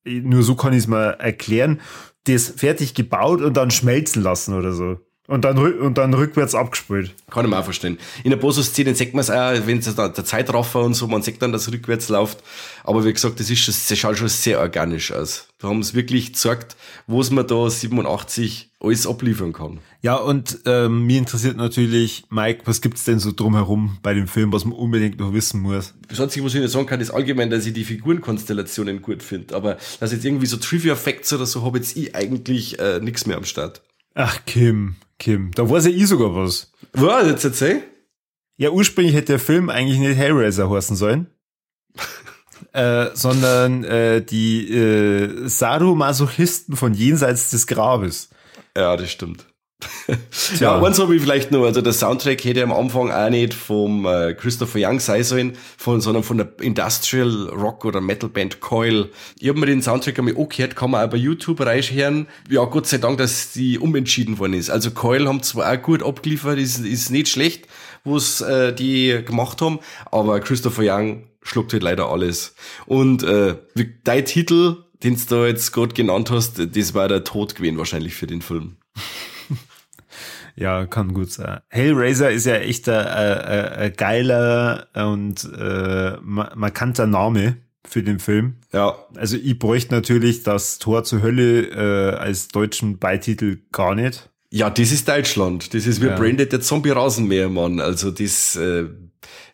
nur so kann ich es mal erklären, das fertig gebaut und dann schmelzen lassen oder so. Und dann, und dann rückwärts abgespielt. Kann ich mir auch verstehen. In der Boso-Szene sieht man es auch, wenn es der Zeitraffer und so, man sieht dann, dass rückwärts läuft. Aber wie gesagt, das ist schon, das schaut schon sehr organisch aus. Da haben sie wirklich gezeigt, was man da 87 alles abliefern kann. Ja, und ähm, mir interessiert natürlich, Mike, was gibt's denn so drumherum bei dem Film, was man unbedingt noch wissen muss? Das Einzige, was ich nicht sagen kann, ist allgemein, dass ich die Figurenkonstellationen gut finde. Aber dass jetzt irgendwie so Trivia-Facts oder so habe jetzt ich eigentlich äh, nichts mehr am Start. Ach, Kim, Kim, da weiß ja ich sogar was. Was, jetzt erzähl? Ja, ursprünglich hätte der Film eigentlich nicht Hellraiser heißen sollen. äh, sondern äh, die äh, Sadomasochisten von jenseits des Grabes. Ja, das stimmt. Ja, eins habe ich vielleicht nur, also der Soundtrack hätte am Anfang auch nicht vom äh, Christopher Young sein sollen, von, sondern von der Industrial Rock oder Metal Band Coil. Ich habe mir den Soundtrack einmal angehört, kann man auch bei YouTube reinhören. Ja, Gott sei Dank, dass die umentschieden worden ist. Also Coil haben zwar auch gut abgeliefert, ist, ist nicht schlecht, was äh, die gemacht haben, aber Christopher Young schluckt halt leider alles. Und äh, dein Titel, den du da jetzt gerade genannt hast, das war der Tod gewesen wahrscheinlich für den Film. Ja, kann gut sein. Hellraiser ist ja echt ein, ein, ein geiler und äh, markanter Name für den Film. Ja. Also ich bräuchte natürlich das Tor zur Hölle äh, als deutschen Beititel gar nicht. Ja, das ist Deutschland. Das ist wie ja. Branded der Zombie-Rasenmähermann. Also das, äh,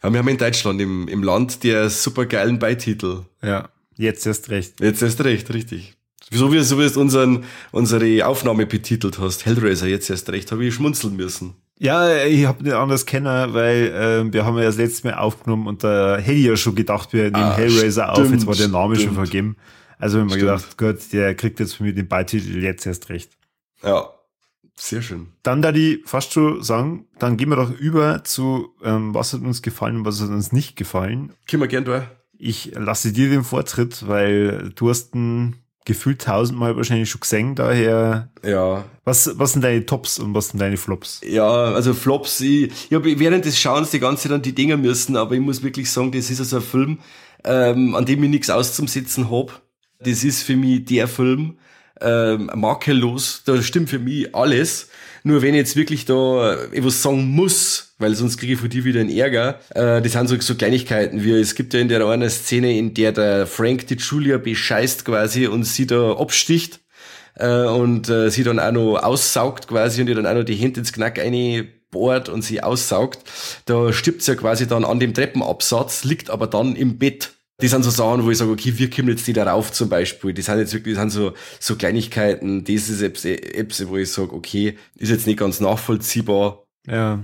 ja, wir haben in Deutschland im, im Land der supergeilen Beititel. Ja, jetzt erst recht. Jetzt erst recht, richtig. Wieso wie, so wie du unseren, unsere Aufnahme betitelt hast, Hellraiser jetzt erst recht, habe ich schmunzeln müssen. Ja, ich habe nicht anders kennen, weil äh, wir haben ja das letzte Mal aufgenommen und da hätte ich ja schon gedacht, wir nehmen ah, Hellraiser stimmt, auf, jetzt war der Name stimmt. schon vergeben. Also haben wir gedacht, Gott, der kriegt jetzt von mir den Beititel jetzt erst recht. Ja, sehr schön. Dann da die fast schon sagen, dann gehen wir doch über zu, ähm, was hat uns gefallen und was hat uns nicht gefallen. Können wir gern durch. Ich lasse dir den Vortritt, weil du hast einen gefühlt tausendmal wahrscheinlich schon gesehen, daher. Ja. Was, was sind deine Tops und was sind deine Flops? Ja, also Flops, ich, ich habe während des Schauens die ganze Zeit an die Dinger müssen, aber ich muss wirklich sagen, das ist also ein Film, ähm, an dem ich nichts auszusetzen hab. Das ist für mich der Film, ähm, makellos, da stimmt für mich alles. Nur wenn ich jetzt wirklich da etwas sagen muss, weil sonst kriege ich von dir wieder einen Ärger. Äh, das sind so, so Kleinigkeiten, wie es gibt ja in der einen Szene, in der der Frank die Julia bescheißt quasi und sie da absticht äh, und äh, sie dann auch noch aussaugt quasi und ihr dann auch noch die Hände ins Knack bohrt und sie aussaugt. Da stirbt sie ja quasi dann an dem Treppenabsatz, liegt aber dann im Bett. Die sind so Sachen, wo ich sage, okay, wir kommen jetzt die darauf zum Beispiel. Die sind jetzt wirklich, die sind so, so Kleinigkeiten. Das ist Apps, wo ich sage, okay, ist jetzt nicht ganz nachvollziehbar. Ja.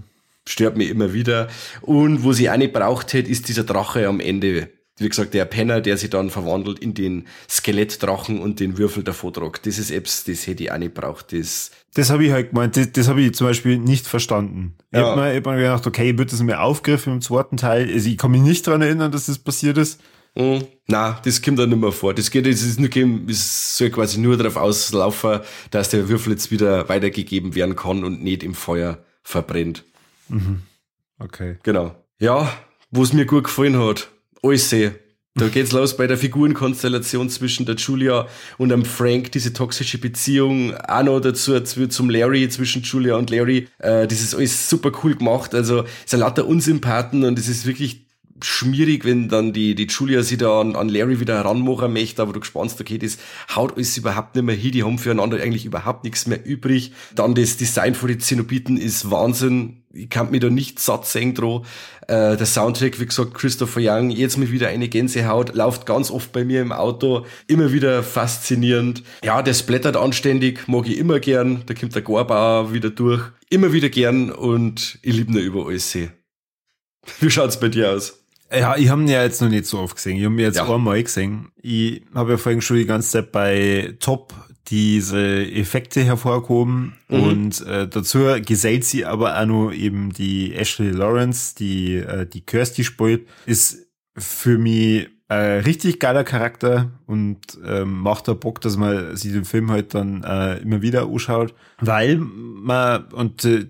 Stört mich immer wieder. Und wo sie auch nicht braucht hätte, ist dieser Drache am Ende wie gesagt, der Penner, der sich dann verwandelt in den Skelettdrachen und den Würfel davor tragt. Das ist Apps, das hätte ich auch nicht braucht. Das, das habe ich halt gemeint, das, das habe ich zum Beispiel nicht verstanden. Ja. Ich habe mir, hab mir gedacht, okay, wird das mir aufgriffen im zweiten Teil? Also ich kann mich nicht dran erinnern, dass das passiert ist. Mhm. Na, das kommt dann nicht mehr vor. Das geht, es ist nur, es soll quasi nur darauf auslaufen, dass der Würfel jetzt wieder weitergegeben werden kann und nicht im Feuer verbrennt. Mhm. Okay. Genau. Ja, wo es mir gut gefallen hat, alles sehe. Da geht's los bei der Figurenkonstellation zwischen der Julia und dem Frank, diese toxische Beziehung, auch noch dazu zum Larry, zwischen Julia und Larry. Äh, das ist alles super cool gemacht. Also, es sind lauter Unsympathen und es ist wirklich schmierig, wenn dann die, die Julia sich da an, an Larry wieder heranmachen möchte, aber du gespannst, okay, das haut alles überhaupt nicht mehr hin, die haben füreinander eigentlich überhaupt nichts mehr übrig. Dann das Design von den Zenobiten ist Wahnsinn ich kann mich da nicht satt sehen dran. Äh, der Soundtrack, wie gesagt, Christopher Young, jetzt mal wieder eine Gänsehaut, läuft ganz oft bei mir im Auto, immer wieder faszinierend. Ja, der splattert anständig, mag ich immer gern, da kommt der Gorbauer wieder durch, immer wieder gern und ich liebe ihn über alles Wie schaut's bei dir aus? Ja, ich habe ihn ja jetzt noch nicht so oft gesehen. Ich habe ihn jetzt ja. einmal gesehen. Ich habe ja vorhin schon die ganze Zeit bei Top diese Effekte hervorgehoben mhm. und äh, dazu gesellt sie aber auch noch eben die Ashley Lawrence, die äh, die Kirsty spielt, ist für mich ein richtig geiler Charakter und ähm, macht da Bock, dass man sich den Film halt dann äh, immer wieder anschaut, weil man und äh,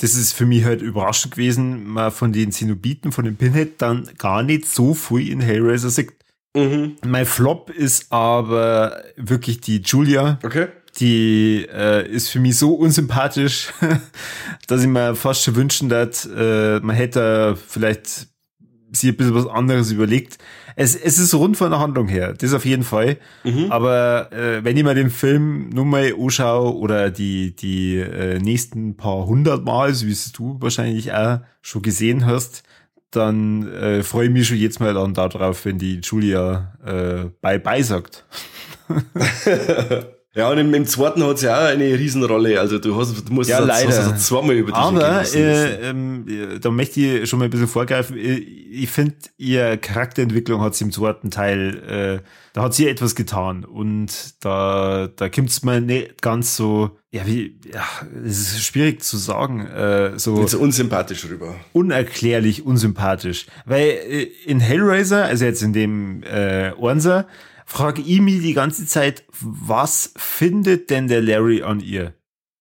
das ist für mich halt überraschend gewesen, man von den Zenobiten, von den Pinhead dann gar nicht so viel in Hellraiser sieht. Mhm. Mein Flop ist aber wirklich die Julia. Okay. Die äh, ist für mich so unsympathisch, dass ich mir fast schon wünschen dass äh, man hätte vielleicht sich ein bisschen was anderes überlegt. Es, es ist rund von der Handlung her, das auf jeden Fall. Mhm. Aber äh, wenn ich mir den Film nur mal anschaue oder die, die äh, nächsten paar hundert Mal, so wie es du wahrscheinlich auch schon gesehen hast, dann äh, freue ich mich schon jetzt mal dann darauf, wenn die Julia äh, bye bye sagt. ja, und im, im zweiten hat sie ja auch eine Riesenrolle. Also du hast, du musst ja, leider. Also zweimal über dich Aber äh, ähm, da möchte ich schon mal ein bisschen vorgreifen. Ich, ich finde, ihre Charakterentwicklung hat sie im zweiten Teil, äh, da hat sie etwas getan. Und da, da kommt es mir nicht ganz so ja, wie, ja, es ist schwierig zu sagen, äh, so. So unsympathisch rüber. Unerklärlich unsympathisch. Weil äh, in Hellraiser, also jetzt in dem äh, Ornser, frage ich mich die ganze Zeit, was findet denn der Larry an ihr?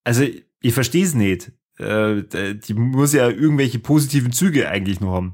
Also, ich verstehe es nicht. Äh, die muss ja irgendwelche positiven Züge eigentlich noch haben.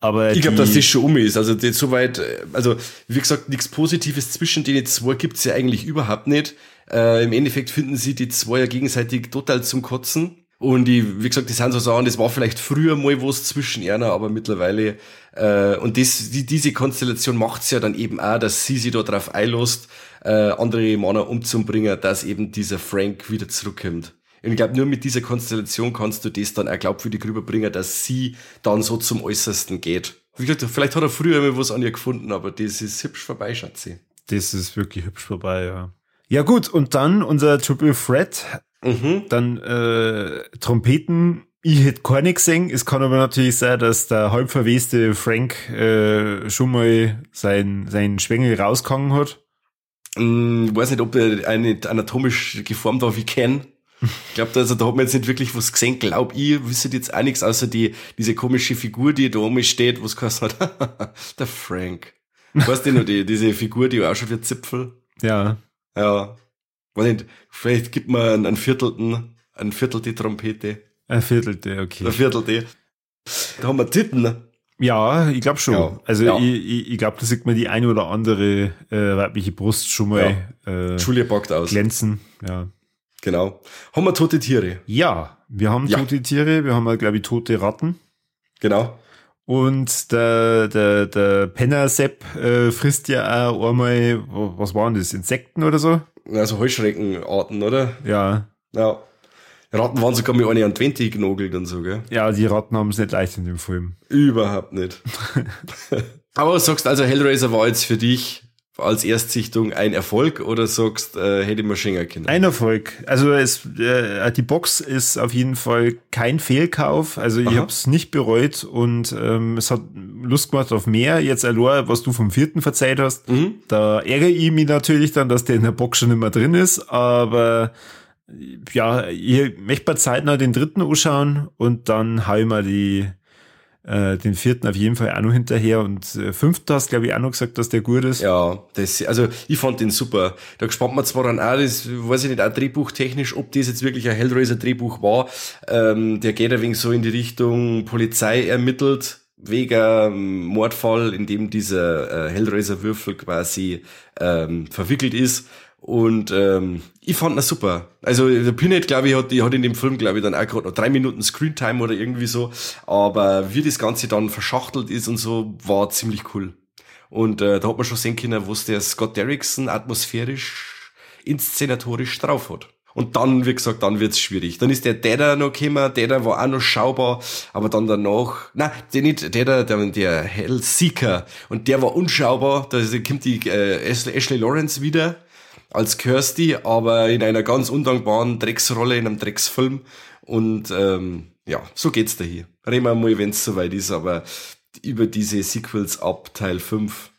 Aber ich glaube, dass das schon um ist. Also das soweit, äh, also wie gesagt, nichts Positives zwischen denen zwei gibt's ja eigentlich überhaupt nicht. Äh, Im Endeffekt finden sie die zwei ja gegenseitig total zum Kotzen. Und die, wie gesagt, die sind so Sachen, das war vielleicht früher mal was zwischen einer, aber mittlerweile, äh, und das, die, diese Konstellation macht's ja dann eben auch, dass sie sich da drauf einlässt, äh, andere Männer umzubringen, dass eben dieser Frank wieder zurückkommt. Und ich glaube, nur mit dieser Konstellation kannst du das dann auch glaubwürdig rüberbringen, dass sie dann so zum Äußersten geht. Wie gesagt, vielleicht hat er früher mal was an ihr gefunden, aber das ist hübsch vorbei, Schatzi. Das ist wirklich hübsch vorbei, ja. Ja gut, und dann unser Triple Threat. Mhm. Dann äh, Trompeten. Ich hätte gar nichts gesehen. Es kann aber natürlich sein, dass der halb verweste Frank äh, schon mal sein, sein Schwengel rausgehangen hat. Mm, ich weiß nicht, ob er eine anatomisch geformt war wie Ken. Ich glaube, also, da hat man jetzt nicht wirklich was gesehen. Glaub ich, wisst jetzt auch nichts, außer die, diese komische Figur, die da oben steht, was geheißen hat. der Frank. Weißt du noch, die, diese Figur, die auch schon wie Zipfel? Ja. Ja. Weiß nicht, vielleicht gibt man einen, Viertelten, ein Viertelte Trompete. Ein Viertelte, okay. Ein Viertelte. Da haben wir Titten. Ja, ich glaube schon. Ja, also ja. ich, ich, ich glaube, da sieht man die eine oder andere äh, weibliche Brust schon mal ja. äh, Julia packt aus. glänzen. Ja. Genau. Haben wir tote Tiere? Ja, wir haben tote Tiere, wir haben, glaube ich, tote Ratten. Genau. Und der, der, der Penner Sepp äh, frisst ja auch einmal, wa- was waren das, Insekten oder so? Also Heuschreckenarten, oder? Ja, Ja. Ratten waren sogar mit einer an 20 genogelt und so, gell? ja, die Ratten haben es nicht leicht in dem Film. Überhaupt nicht. Aber sagst also, Hellraiser war jetzt für dich als Erstsichtung ein Erfolg oder sagst, äh, hätte man schenken können? Ein Erfolg. Also es, äh, die Box ist auf jeden Fall kein Fehlkauf. Also ich habe es nicht bereut und ähm, es hat Lust gemacht auf mehr. Jetzt allein, was du vom vierten verzeiht hast, Mhm. da ärgere ich mich natürlich dann, dass der in der Box schon immer drin ist. Aber ja, ich möchte bei zeitnah den dritten anschauen und dann hau ich mal die äh, den vierten auf jeden Fall auch noch hinterher und äh, fünften hast glaube ich auch noch gesagt, dass der gut ist. Ja, das, also ich fand den super. Da gespannt man zwar dann auch, das weiß ich nicht, auch drehbuchtechnisch, ob das jetzt wirklich ein Hellraiser-Drehbuch war. Ähm, der geht ein wenig so in die Richtung Polizei ermittelt, wegen ähm, Mordfall, in dem dieser äh, Hellraiser-Würfel quasi ähm, verwickelt ist. Und ähm, ich fand das super. Also der Pinhead, glaube ich, hat, die hat in dem Film, glaube ich, dann auch gerade noch drei Minuten Screentime oder irgendwie so. Aber wie das Ganze dann verschachtelt ist und so, war ziemlich cool. Und äh, da hat man schon sehen können, was der Scott Derrickson atmosphärisch, inszenatorisch drauf hat. Und dann, wie gesagt, dann wird's schwierig. Dann ist der Dada noch gekommen, Dada war auch noch schaubar, aber dann danach, na, der nicht, Dada, der, der Hellseeker, und der war unschaubar, da kommt die äh, Ashley Lawrence wieder als Kirsty, aber in einer ganz undankbaren Drecksrolle in einem Drecksfilm. Und ähm, ja, so geht's da hier. Reden wir mal, wenn's soweit ist, aber über diese Sequels ab Teil 5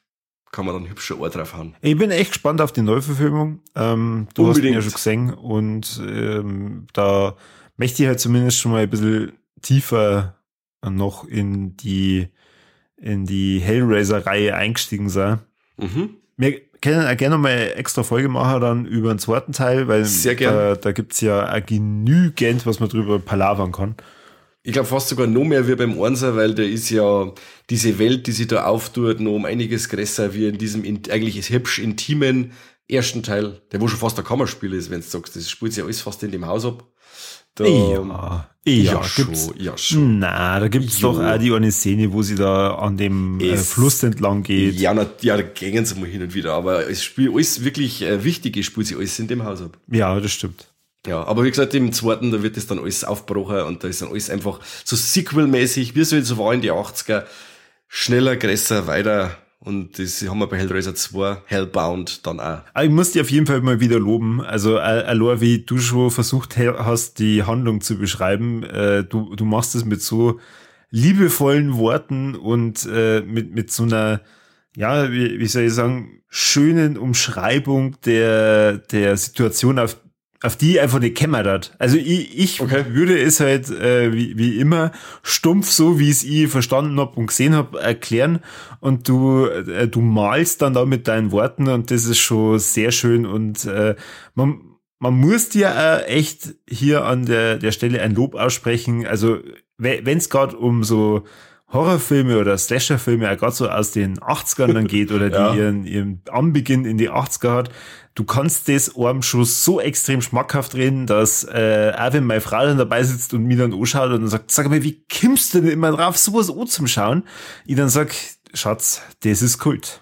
kann man dann hübscher Ohr drauf hauen. Ich bin echt gespannt auf die Neuverfilmung. Ähm, du hast ihn Unbedingt. ja schon gesehen und ähm, da möchte ich halt zumindest schon mal ein bisschen tiefer noch in die in die Hellraiser-Reihe eingestiegen sein. Mhm. Wir können auch gerne noch mal extra Folge machen dann über den zweiten Teil, weil Sehr gern. da, da gibt's ja auch genügend, was man drüber palavern kann. Ich glaube fast sogar noch mehr wie beim Einser, weil da ist ja diese Welt, die sich da auftut, noch um einiges größer wie in diesem in, eigentlich hübsch intimen ersten Teil, der wo schon fast ein Kammerspiel ist, wenn du sagst, das spielt sich ja alles fast in dem Haus ab. Da, ja, ja, ja, gibt's. schon, ja schon. Na, da gibt's Jo. doch auch die eine Szene, wo sie da an dem äh, Es- Fluss entlang geht. Ja, na, ja, da gängen sie mal hin und wieder, aber es spielt alles wirklich äh, Wichtige, spielt sich alles in dem Haus ab. Ja, das stimmt. Ja, aber wie gesagt, im zweiten, da wird das dann alles aufgebrochen und da ist dann alles einfach so Sequel-mäßig, wie es halt so war in die 80er. Schneller, größer, weiter. Und das haben wir bei Hellraiser 2, Hellbound, dann auch. Aber ich muss dir auf jeden Fall mal wieder loben. Also, äh, allein wie du schon versucht hast, die Handlung zu beschreiben, äh, du, du machst es mit so liebevollen Worten und äh, mit, mit so einer, ja, wie, wie soll ich sagen, schönen Umschreibung der, der Situation, auf, auf die einfach nicht kämmert hat. Also ich, ich Okay. würde es halt äh, wie, wie immer stumpf, so wie es ich verstanden hab und gesehen hab, erklären und du, äh, du malst dann da mit deinen Worten und das ist schon sehr schön und äh, man, man muss dir äh, echt hier an der, der Stelle ein Lob aussprechen. Also wenn es gerade um so Horrorfilme oder Slasherfilme auch gerade so aus den 80ern dann geht oder die Ja. ihren, ihren Anbeginn in die 80er hat, du kannst das schon so extrem schmackhaft reden, dass äh, auch wenn meine Frau dann dabei sitzt und mir dann anschaut und dann sagt, sag mal, wie kommst du denn immer drauf, sowas anzuschauen? Ich dann sag, Schatz, das ist Kult.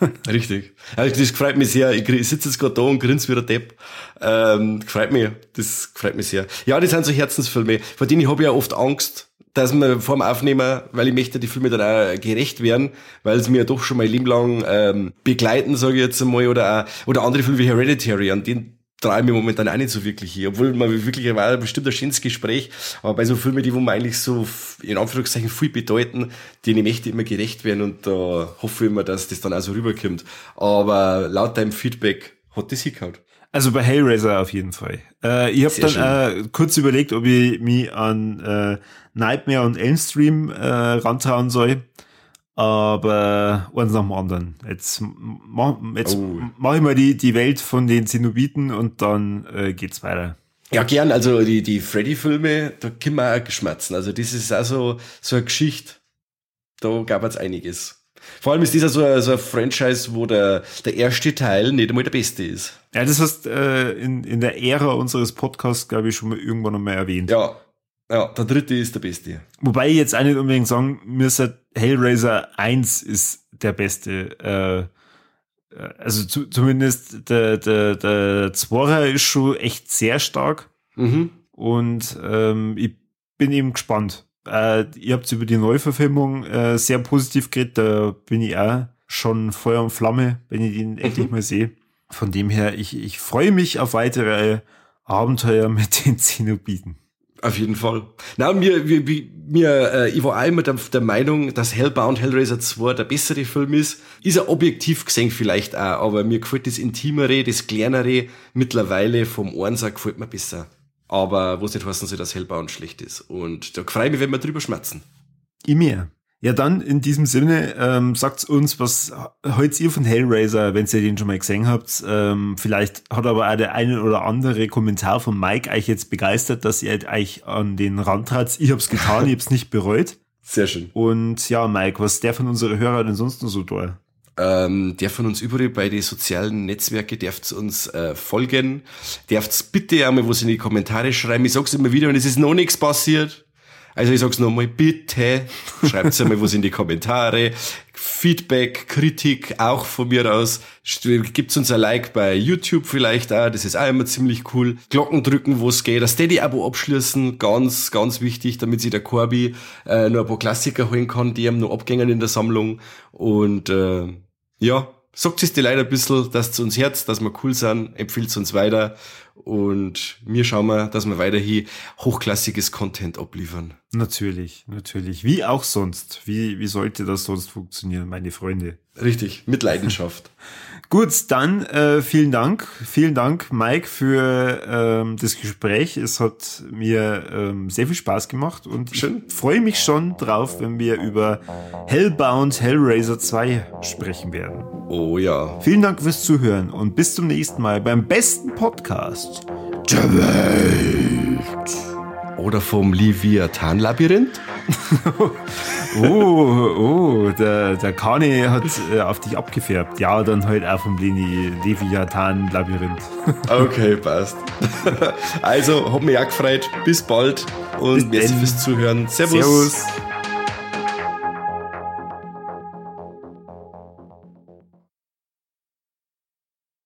Richtig. Also das freut mich sehr. Ich, ich sitze jetzt gerade da und grinse wie der Depp. Ähm, freut mich. Das freut mich sehr. Ja, das sind so Herzensfilme. Vor denen ich habe ja oft Angst, dass man vor dem Aufnehmen, weil ich möchte die Filme dann auch gerecht werden, weil sie mir doch schon mein Leben lang ähm, begleiten, sage ich jetzt einmal, oder auch, oder andere Filme wie Hereditary, an denen traue ich mir momentan auch nicht so wirklich hier, obwohl man wirklich war bestimmt ein schönes Gespräch, aber bei so Filmen, die wo man eigentlich so in Anführungszeichen viel bedeuten, denen möchte ich immer gerecht werden und da hoffe ich immer, dass das dann auch so rüberkommt. Aber laut deinem Feedback hat das hingehauen. Also bei Hellraiser auf jeden Fall. Äh, ich habe dann äh, kurz überlegt, ob ich mich an äh, Nightmare und Elmstream äh, rantrauen soll. Aber eins nach dem anderen. Jetzt, mach, jetzt Oh. mach ich mal die, die Welt von den Zenobiten und dann äh, geht's weiter. Ja, gern, also die, die Freddy-Filme, da können wir auch geschmatzen. Also das ist auch so, so eine Geschichte, da gab es einiges. Vor allem ist dieser so ein, so ein Franchise, wo der, der erste Teil nicht einmal der beste ist. Ja, das hast äh, in, in der Ära unseres Podcasts, glaube ich, schon mal irgendwann noch mal erwähnt. Ja, ja, der dritte ist der beste. Wobei ich jetzt auch nicht unbedingt sagen müsste, Hellraiser 1 ist der beste. Äh, äh, also zu, zumindest der, der, der Zworer ist schon echt sehr stark. Mhm. Und ähm, ich bin eben gespannt. Äh, ihr habt über die Neuverfilmung äh, sehr positiv geredet. Da bin ich auch schon Feuer und Flamme, wenn ich ihn endlich mhm. mal sehe. Von dem her, ich, ich freue mich auf weitere Abenteuer mit den Zenobiten. Auf jeden Fall. Na, mir, mir, mir äh, ich war auch immer der, der Meinung, dass Hellbound Hellraiser 2 der bessere Film ist. Ist er objektiv gesehen vielleicht auch, aber mir gefällt das Intimere, das Kleinere mittlerweile vom Ohrensack gefällt mir besser. Aber wo nicht heißen soll, dass Hellbound schlecht ist. Und da freue ich mich, wenn wir drüber schmerzen. Ich mir. Ja, dann in diesem Sinne, ähm, sagt uns, was haltet ihr von Hellraiser, wenn ihr den schon mal gesehen habt. Ähm, vielleicht hat aber auch der eine oder andere Kommentar von Mike euch jetzt begeistert, dass ihr euch an den Rand trat. Ich hab's getan, ich hab's nicht bereut. Sehr schön. Und ja, Mike, was der von unseren Hörern denn sonst noch so da? Ähm, der von uns übrigens bei den sozialen Netzwerke dürft uns äh, folgen. Dürft bitte einmal was in die Kommentare schreiben. Ich sag's immer wieder, und es ist noch nichts passiert also ich sag's nochmal, bitte schreibt's einmal was in die Kommentare. Feedback, Kritik auch von mir aus. Gibt's uns ein Like bei YouTube vielleicht auch, das ist auch immer ziemlich cool. Glocken drücken, wo es geht. Das Steady-Abo abschließen, ganz, ganz wichtig, damit sich der Corby äh, nur ein paar Klassiker holen kann, die haben noch abgängen in der Sammlung. Und äh, ja, sagt es dir leider ein bisschen, dass zu uns Herz, dass wir cool sind, empfiehlt uns weiter und wir schauen mal, dass wir weiterhin hochklassiges Content abliefern. Natürlich, natürlich. Wie auch sonst. Wie, wie sollte das sonst funktionieren, meine Freunde? Richtig, mit Leidenschaft. Gut, dann äh, vielen Dank. Vielen Dank, Mike, für ähm, das Gespräch. Es hat mir ähm, sehr viel Spaß gemacht und Schön. ich freue mich schon drauf, wenn wir über Hellbound Hellraiser 2 sprechen werden. Oh ja. Vielen Dank fürs Zuhören und bis zum nächsten Mal beim besten Podcast der Welt. Oder vom Leviathan-Labyrinth? oh, oh, der, der Kani hat äh, auf dich abgefärbt. Ja, dann halt auch vom Leni Leviathan-Labyrinth. okay, passt. also, hat mich auch gefreut. Bis bald und merci fürs Zuhören. Servus. Servus.